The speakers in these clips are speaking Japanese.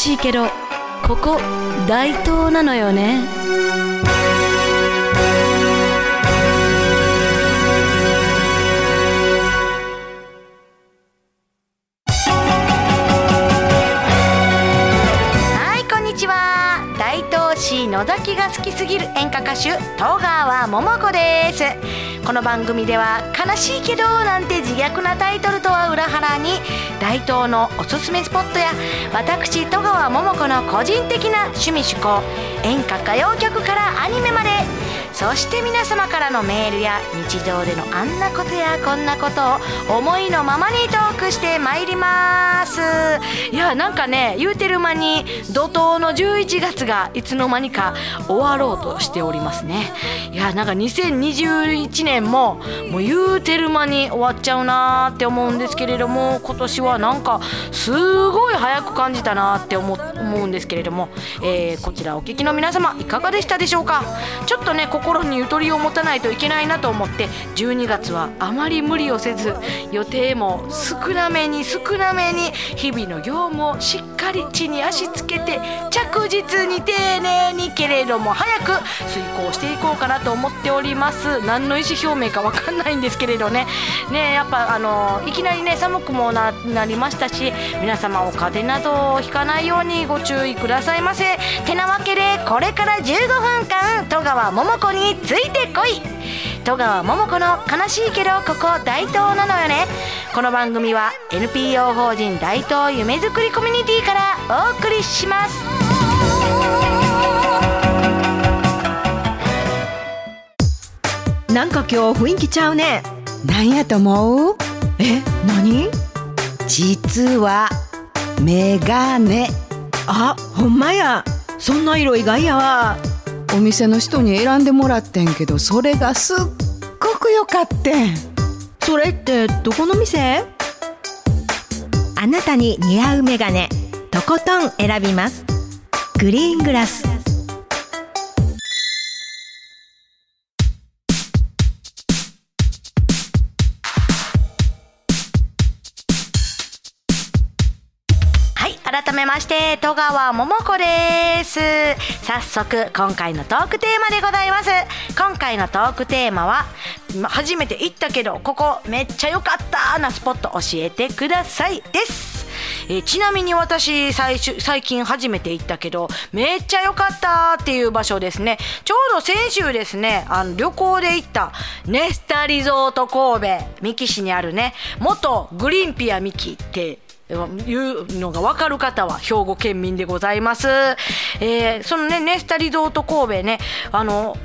しいけどここ大東なのよね。はいこんにちは。大東市野崎が好きすぎる演歌歌手戸川桃子です。この番組では「悲しいけど」なんて自虐なタイトルとは裏腹に大東のおすすめスポットや私戸川桃子の個人的な趣味趣向演歌歌謡曲からアニメまでそして皆様からのメールや日常でのあんなことやこんなことを思いのままにトークしてまいります。いやなんかね言うてる間に怒涛の11月がいつの間にか終わろうとしておりますね。いやなんか2021年ももう言うてる間に終わっちゃうなーって思うんですけれども今年はなんかすごい早く感じたなって思思うんですけれども、えーこちらお聞きの皆様いかがでしたでしょうか？ちょっとねここ心にゆとりを持たないといけないなと思って12月はあまり無理をせず予定も少なめに少なめに日々の業務をしっかり地に足つけて着実に丁寧にけれども早く遂行していこうかなと思っております。何の意思表明かわかんないんですけれどね。ねやっぱあのいきなりね寒くもななりましたし皆様お風邪などをひかないようにご注意くださいませ。てなわけでこれから15分間戸川桃子にについてこい。戸川桃子の悲しいけどここ大東なのよね。この番組は NPO 法人大東夢づくりコミュニティからお送りします。なんか今日雰囲気ちゃうね。なんやと思う？え何？実はメガネ。あほんまや。そんな色意外やわ。お店の人に選んでもらってんけどそれがすっごく良かってん。それってどこの店？あなたに似合うメガネとことん選びます。グリーングラス改めまして戸川桃子です。早速今回のトークテーマでございます。今回のトークテーマは初めて行ったけどここめっちゃ良かったなスポット教えてくださいです。えちなみに私最最近初めて行ったけどめっちゃ良かったっていう場所ですね。ちょうど先週ですねあの旅行で行ったネスタリゾート神戸三木市にあるね元グリンピア三木っていうのが分かる方は兵庫県民でございます。えーそのねネスタリゾート神戸ねあの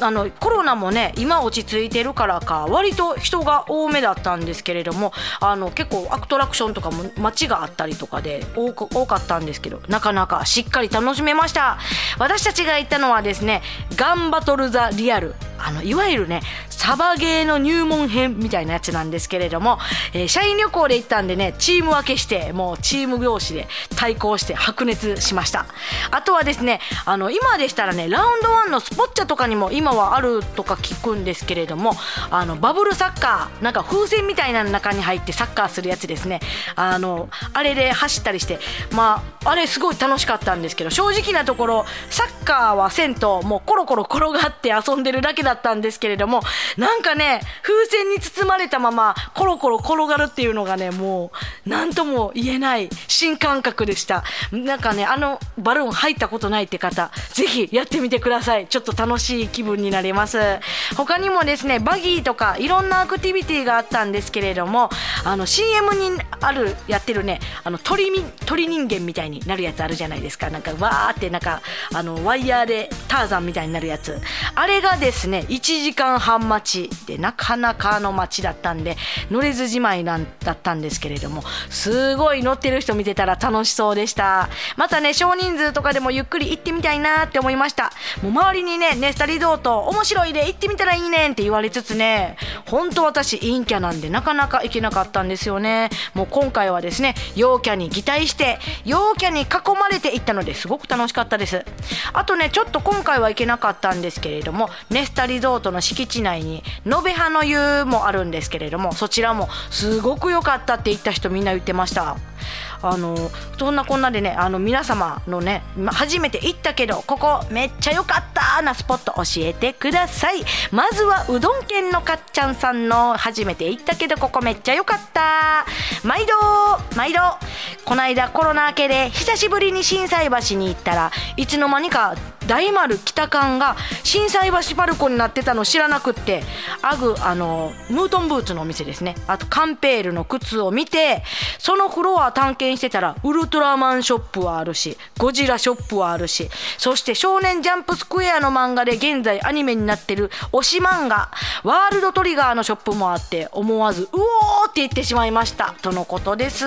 あのコロナもね今落ち着いてるからか割と人が多めだったんですけれどもあの結構アクトラクションとかも街があったりとかで多く多かったんですけどなかなかしっかり楽しめました私たちが行ったのはですねガンバトル・ザ・リアルあのいわゆるねサバゲーの入門編みたいなやつなんですけれども、えー社員旅行で行ったんでねチーム分けしてもうチーム同士で対抗して白熱しました。あとはですねあの今でしたらねラウンドワンのスポッチャとかにも今はあるとか聞くんですけれどもあのバブルサッカーなんか風船みたいな中に入ってサッカーするやつですね。あのあれで走ったりしてまああれすごい楽しかったんですけど正直なところサッカーはせんともうコロコロ転がって遊んでるだけだったんですけれどもなんかね風船に包まれたままコロコロ転がるっていうのがねもう何とも言えない新感覚でした。なんかねあのバルーン入ったことないって方ぜひやってみてください。ちょっと楽しい気分になります。他にもですねバギーとかいろんなアクティビティがあったんですけれどもあの CM にあるやってるねあの鳥鳥人間みたいになるやつあるじゃないですか。なんかわーってなんかあのワイヤーでターザンみたいになるやつ。あれがですね1時間半待ちでなかなかの待ちだったんで乗れずじまいなんだったんですけれどもすごい乗ってる人見てたら楽しそうでした。またね少人数とかでもゆっくり行ってみたいなって思いました。もう周りにねネスタリゾート面白いで行ってみたらいいねんって言われつつね本当私陰キャなんでなかなか行けなかったんですよね。もう今回はですね陽キャに擬態して陽キャに囲まれて行ったのですごく楽しかったです。あとねちょっと今回は行けなかったんですけれどもネスタリリゾートの敷地内に延べ葉の湯もあるんですけれどもそちらもすごく良かったって言った人みんな言ってましたあのそんなこんなでねあの皆様のね初めて行ったけどここめっちゃ良かったなスポット教えてください。まずはうどん県のかっちゃんさんの初めて行ったけどここめっちゃ良かった。毎度毎度この間コロナ明けで久しぶりに心斎橋に行ったらいつの間にか大丸北館が心斎橋パルコになってたの知らなくってアグあのムートンブーツのお店ですね。あとカンペールの靴を見てそのフロア探検してたらウルトラマンショップはあるしゴジラショップはあるしそして少年ジャンプスクエアの漫画で現在アニメになってる推し漫画ワールドトリガーのショップもあって思わずうおーって言ってしまいました。とのことです。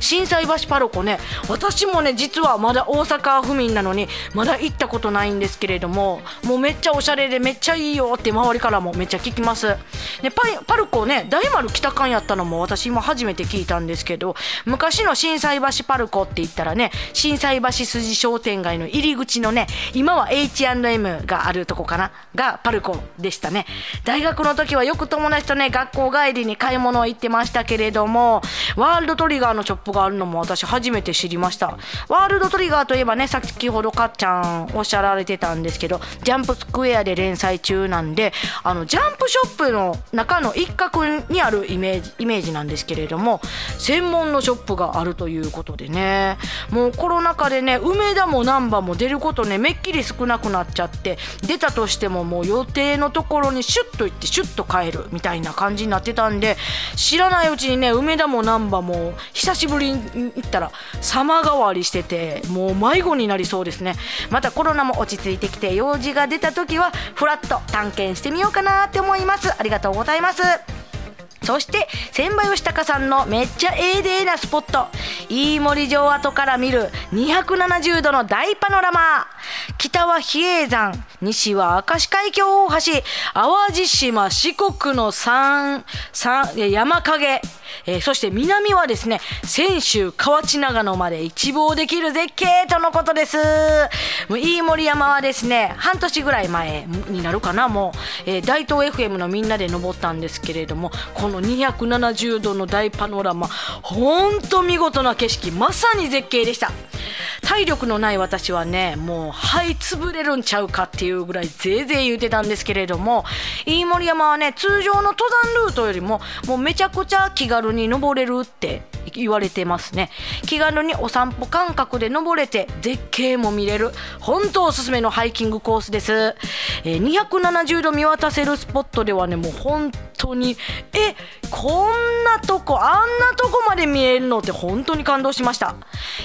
心斎橋パルコね私もね実はまだ大阪府民なのにまだ行ったことないんですけれどももうめっちゃおしゃれでめっちゃいいよって周りからもめっちゃ聞きます。でパイパルコね大丸北館やったのも私今初めて聞いたんですけど昔の心斎橋パルコって言ったらね心斎橋筋商店街の入り口のね今は H&M があるとこかながパルコでしたね。大学の時はよく友達とね学校帰りに買い物行ってましたけれどもワールドトリガーのショップがあるのも私初めて知りました。ワールドトリガーといえばね先ほどかっちゃんおっしゃられてたんですけどジャンプスクエアで連載中なんであのジャンプショップの中の一角にあるイメージイメージなんですけれども専門のショップがあるということでね。もうコロナ禍でね梅田も難波も出ることねめっきり少なくなっちゃって出たとしてももう予定のところにシュッと行ってシュッと帰るみたいな感じになってたんで知らないうちにね梅田も難波も久しぶりに行ったら様変わりしててもう迷子になりそうですね。またコロナも落ち着いてきて用事が出た時はふらっと探検してみようかなって思います。ありがとうございます。そして千葉義孝さんのめっちゃええでえなスポット。飯森城跡から見る270度の大パノラマ。北は比叡山西は明石海峡大橋淡路島四国の山山山影えーそして南はですね泉州河内長野まで一望できる絶景とのことです。飯森山はですね半年ぐらい前になるかなもう、えー大東 FM のみんなで登ったんですけれどもこの270度の大パノラマほんと見事な景色まさに絶景でした。体力のない私はねもう肺潰れるんちゃうかっていうぐらいぜいぜい言うてたんですけれども飯盛山はね通常の登山ルートよりももうめちゃくちゃ気軽に登れるって言われてますね。気軽にお散歩感覚で登れて絶景も見れる。本当おすすめのハイキングコースです、えー270度見渡せるスポットではねもう本当にえこんなとこあんなとこまで見えるのって本当に感動しました。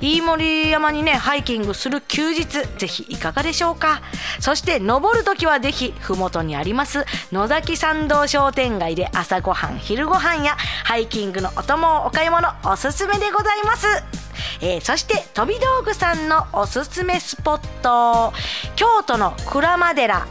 飯森山にねハイキングする休日ぜひいかがでしょうか？そして登る時はぜひ麓にあります野崎参道商店街で朝ごはん昼ごはんやハイキングのお供お買い物おすすめでございます。えーそして飛び道具さんのおすすめスポット。京都の鞍馬寺。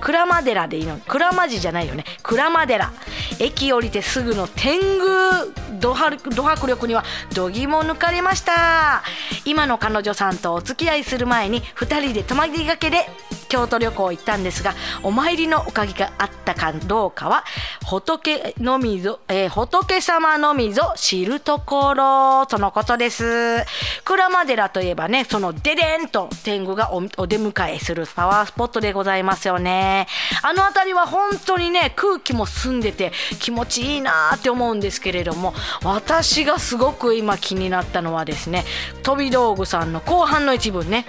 鞍馬寺でいいの？鞍馬寺じゃないよね。鞍馬寺。駅降りてすぐの天狗ド迫ド迫力には度肝を抜かれました。今の彼女さんとお付き合いする前に2人で泊まりがけで京都旅行行ったんですがお参りのおかげがあったかどうかは仏のみぞ、えー仏様のみぞ知るところとのことです。鞍馬寺といえばねそのデデンと天狗がお出迎えするパワースポットでございますよね。あの辺りは本当にね空気も澄んでて気持ちいいなって思うんですけれども私がすごく今気になったのはですね飛び道具さんの後半の一文ね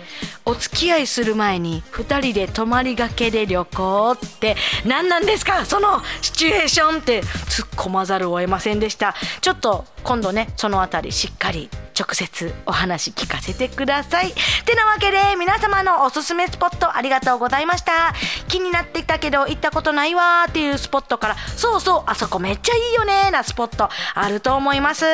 お付き合いする前に2人で泊まりがけで旅行って何なんですか？そのシチュエーションって突っ込まざるを得ませんでした。ちょっと今度ねそのあたりしっかり直接お話聞かせてください。てなわけで皆様のおすすめスポットありがとうございました。気になってきたけど行ったことないわーっていうスポットからそうそうあそこめっちゃいいよねーなスポットあると思います。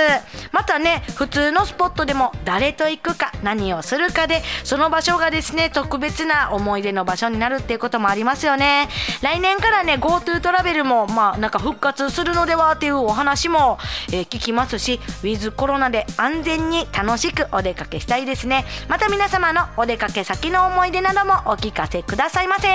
またね普通のスポットでも誰と行くか何をするかでその場所がですね特別な思い出の場所になるっていうこともありますよね。来年からね GoTo トラベルもまあなんか復活するのではっていうお話も、えー聞きますしウィズコロナで安全にに楽しくお出かけしたいですね。また皆様のお出かけ先の思い出などもお聞かせくださいませ。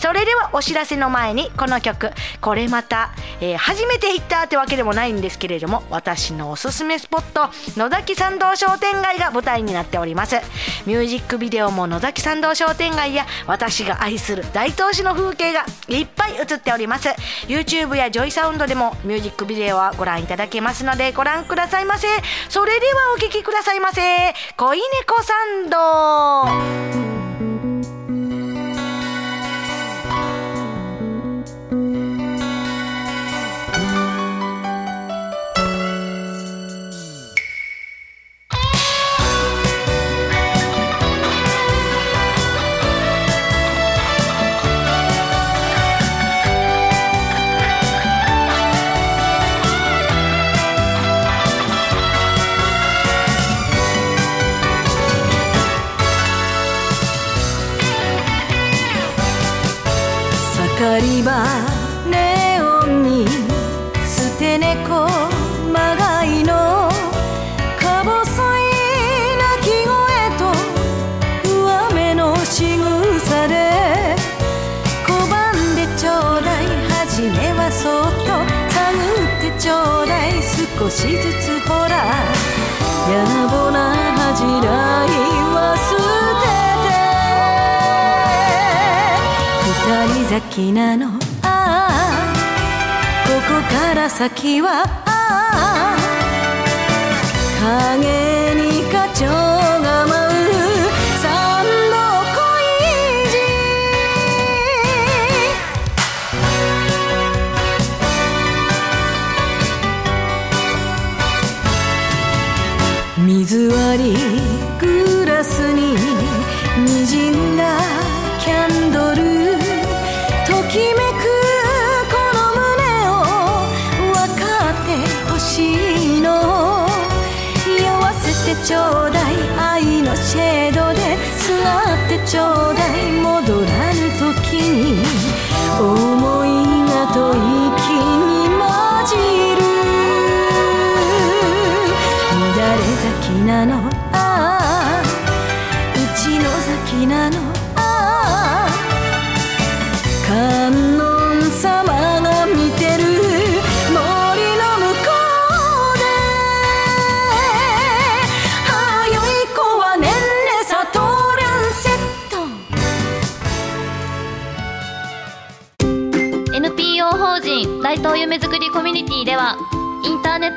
それではお知らせの前にこの曲これまた、えー初めて行ったってわけでもないんですけれども私のおすすめスポット野崎参道商店街が舞台になっております。ミュージックビデオも野崎参道商店街や私が愛する大東市の風景がいっぱい映っております。YouTube やジョイサウンドでもミュージックビデオはご覧いただけますのでご覧くださいませ。それではお聴きくださいませ。恋猫サンド。光はネオンに捨て猫てて二人咲きなの。ああ。ここから先は。ああ影に花鳥が舞う。三度恋路。水割り。がっ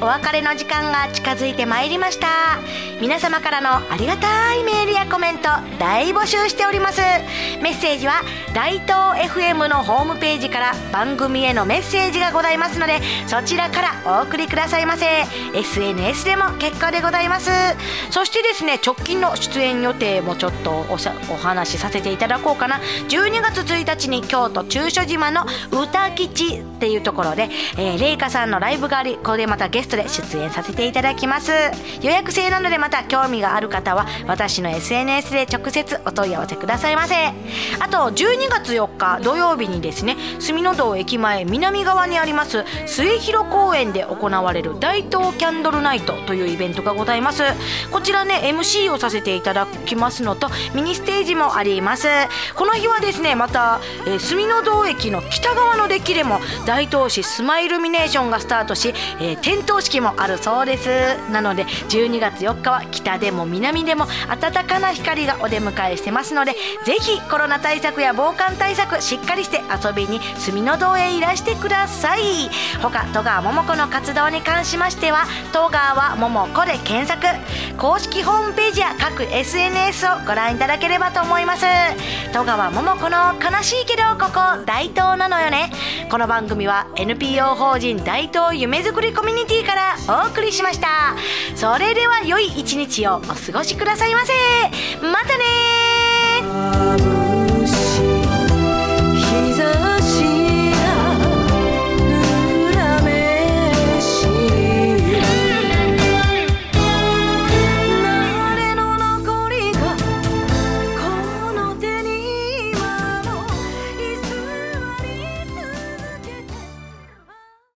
お別れの時間が近づいてまいりました。皆様からのありがたいメールやコメント大募集しております。メッセージは大東 FM のホームページから番組へのメッセージがございますのでそちらからお送りくださいませ。SNS でも結構でございます。そしてですね直近の出演予定もちょっとおしゃお話しさせていただこうかな。12月1日に京都中所島の歌吉っていうところで、えー、レイカさんのライブがありここでまたゲストで出演させていただきます。予約制なのでまた興味がある方は私の SNS で直接お問い合わせくださいませ。あと12月4日土曜日にですね住の堂駅前南側にあります末広公園で行われる大東キャンドルナイトというイベントがございます。こちらね MC をさせていただきますのとミニステージもあります。この日はですねまた、えー、住の堂駅の北側のデッキでも大東市スマイルミネーションがスタートし、えー点灯式もあるそうです。なので12月4日はは北でも南でも暖かな光がお出迎えしてますのでぜひコロナ対策や防寒対策しっかりして遊びに隅の堂へいらしてください。他戸川桃子の活動に関しましては「戸川桃子」で検索。公式ホームページや各 SNS をご覧いただければと思います。戸川桃子の「悲しいけどここ大東なのよね」この番組は NPO 法人大東夢づくりコミュニティからお送りしました。それでは良い一日をお過ごしくださいませ。またね